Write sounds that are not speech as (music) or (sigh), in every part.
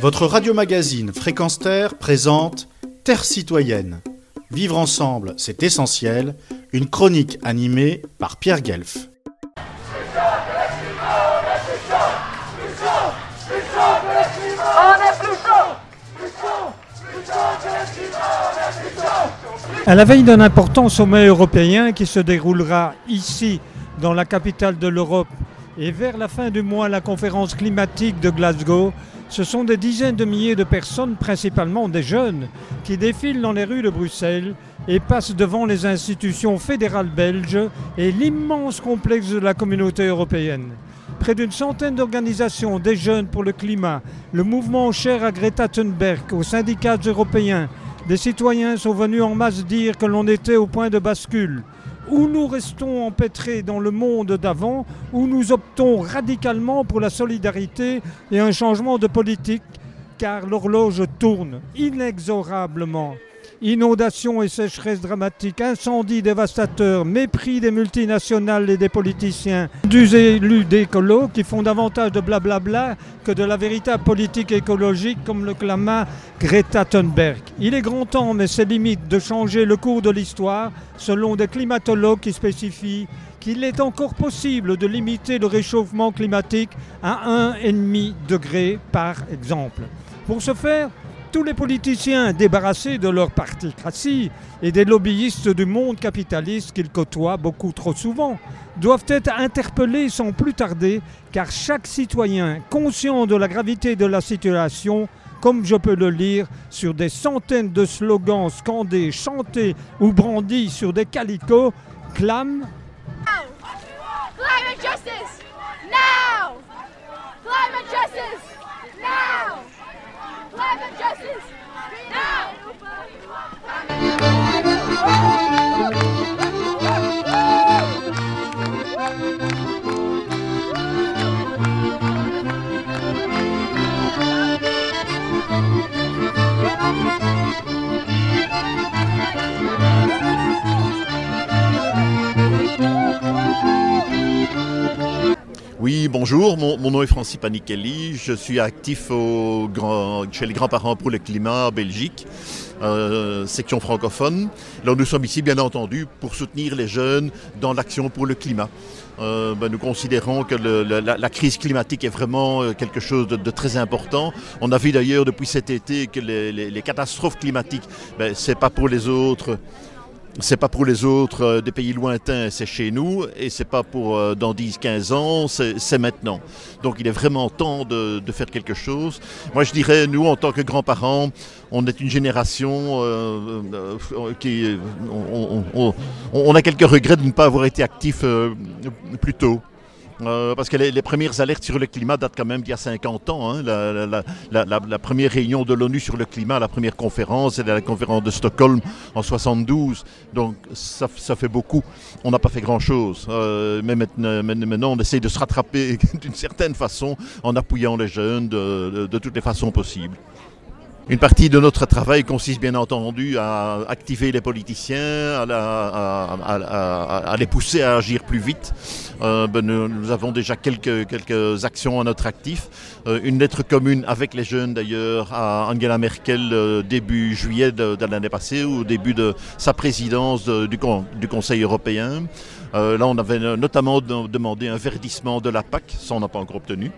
Votre radio-magazine Fréquence Terre présente Terre citoyenne. Vivre ensemble, c'est essentiel. Une chronique animée par Pierre Guelf. À la veille d'un important sommet européen qui se déroulera ici, dans la capitale de l'Europe, et vers la fin du mois, la conférence climatique de Glasgow, ce sont des dizaines de milliers de personnes, principalement des jeunes, qui défilent dans les rues de Bruxelles et passent devant les institutions fédérales belges et l'immense complexe de la communauté européenne. Près d'une centaine d'organisations, des jeunes pour le climat, le mouvement cher à Greta Thunberg, aux syndicats européens, des citoyens sont venus en masse dire que l'on était au point de bascule. Ou nous restons empêtrés dans le monde d'avant, ou nous optons radicalement pour la solidarité et un changement de politique, car l'horloge tourne inexorablement. Inondations et sécheresses dramatiques, incendies dévastateurs, mépris des multinationales et des politiciens, des élus d'écolos qui font davantage de blablabla que de la véritable politique écologique comme le clama Greta Thunberg. Il est grand temps, mais c'est limite, de changer le cours de l'histoire selon des climatologues qui spécifient qu'il est encore possible de limiter le réchauffement climatique à 1,5 degré par exemple. Pour ce faire, tous les politiciens débarrassés de leur particratie et des lobbyistes du monde capitaliste qu'ils côtoient beaucoup trop souvent doivent être interpellés sans plus tarder car chaque citoyen conscient de la gravité de la situation comme je peux le lire sur des centaines de slogans scandés, chantés ou brandis sur des calicots, clame! Bonjour, mon, nom est Francis Panichelli, je suis actif chez les grands-parents pour le climat en Belgique, euh, section francophone. Nous sommes ici bien entendu pour soutenir les jeunes dans l'action pour le climat. Euh, ben, nous considérons que la, crise climatique est vraiment euh, quelque chose de, très important. On a vu d'ailleurs depuis cet été que les, catastrophes climatiques, ben, c'est pas pour les autres c'est pas pour les autres euh, des pays lointains, c'est chez nous, et c'est pas pour euh, dans 10-15 ans, c'est maintenant. Donc il est vraiment temps de, de, faire quelque chose. Moi je dirais, nous en tant que grands-parents, on est une génération euh, euh, qui... On, on, on, a quelques regrets de ne pas avoir été actifs euh, plus tôt. Euh, parce que les, premières alertes sur le climat datent quand même d'il y a 50 ans. Hein. La, première réunion de l'ONU sur le climat, la première conférence, c'est la conférence de Stockholm en 72. Donc ça, fait beaucoup. On n'a pas fait grand-chose. Euh, mais maintenant, on essaie de se rattraper (laughs) d'une certaine façon en appuyant les jeunes de toutes les façons possibles. Une partie de notre travail consiste bien entendu à activer les politiciens, à, les pousser à agir plus vite. Euh, ben nous, avons déjà quelques, actions à notre actif. Euh, une lettre commune avec les jeunes d'ailleurs à Angela Merkel euh, début juillet de, l'année passée, au début de sa présidence de, du, du Conseil européen. Euh, là, on avait notamment demandé un verdissement de la PAC, ça on n'a pas encore obtenu.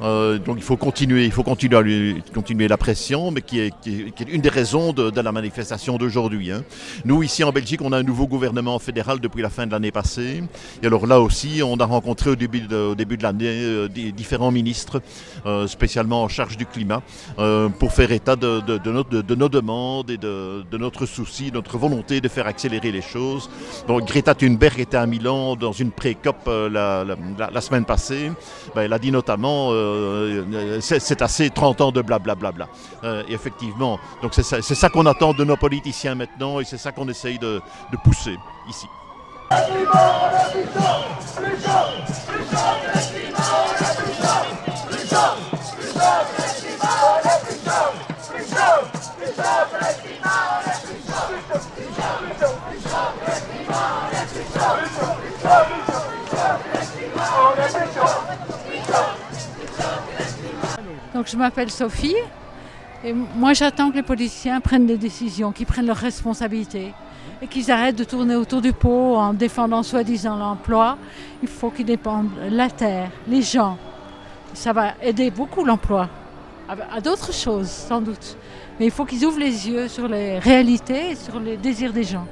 Euh, donc il faut continuer, il faut continuer, à lui, continuer la pression, mais qui est, une des raisons de, la manifestation d'aujourd'hui. Hein. Nous, ici en Belgique, on a un nouveau gouvernement fédéral depuis la fin de l'année passée. Et alors là aussi, on a rencontré au début de, l'année euh, différents ministres, spécialement en charge du climat, pour faire état de, nos demandes et de, notre souci, notre volonté de faire accélérer les choses. Donc Greta Thunberg était Milan dans une pré-COP euh, la, la, semaine passée. Ben, elle a dit notamment euh, c'est assez 30 ans de blablabla. Euh, effectivement, donc c'est ça, ça qu'on attend de nos politiciens maintenant et c'est ça qu'on essaye de, de pousser ici. Donc je m'appelle Sophie, Et moi, j'attends que les politiciens prennent des décisions, qu'ils prennent leurs responsabilités et qu'ils arrêtent de tourner autour du pot en défendant soi-disant l'emploi. Il faut qu'ils dépendent la terre, les gens. Ça va aider beaucoup l'emploi, à, d'autres choses sans doute. Mais il faut qu'ils ouvrent les yeux sur les réalités et sur les désirs des gens.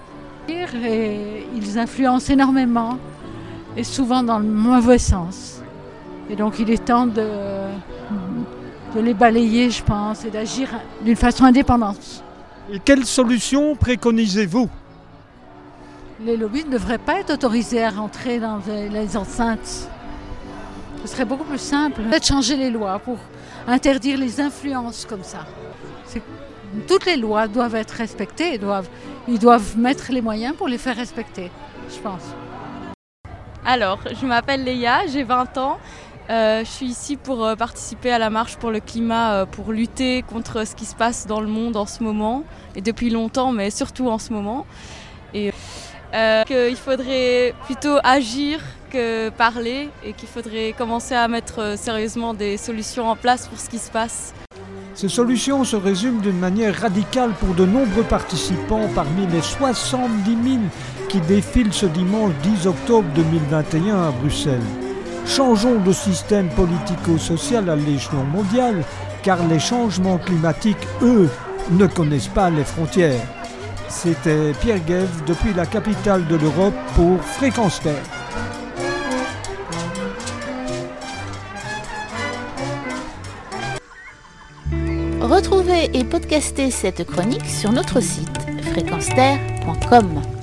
Et ils influencent énormément et souvent dans le mauvais sens. Et donc il est temps de, de les balayer, je pense, et d'agir d'une façon indépendante. Et quelles solutions préconisez-vous? Les lobbies ne devraient pas être autorisés à rentrer dans les enceintes. Ce serait beaucoup plus simple de changer les lois pour interdire les influences comme ça. Toutes les lois doivent être respectées, doivent, ils doivent mettre les moyens pour les faire respecter, je pense. Alors, je m'appelle Léa, j'ai 20 ans euh, je suis ici pour euh, participer à la marche pour le climat, euh, pour lutter contre ce qui se passe dans le monde en ce moment, et depuis longtemps, mais surtout en ce moment. Et qu'il faudrait plutôt agir que parler, et qu'il faudrait commencer à mettre sérieusement des solutions en place pour ce qui se passe. Ces solutions se résument d'une manière radicale pour de nombreux participants parmi les 70 000 qui défilent ce dimanche 10 octobre 2021 à Bruxelles. Changeons de système politico-social à l'échelon mondial, car les changements climatiques, eux, ne connaissent pas les frontières. C'était Pierre Guève depuis la capitale de l'Europe pour Fréquence Terre. Retrouvez et podcastez cette chronique sur notre site fréquenceterre.com.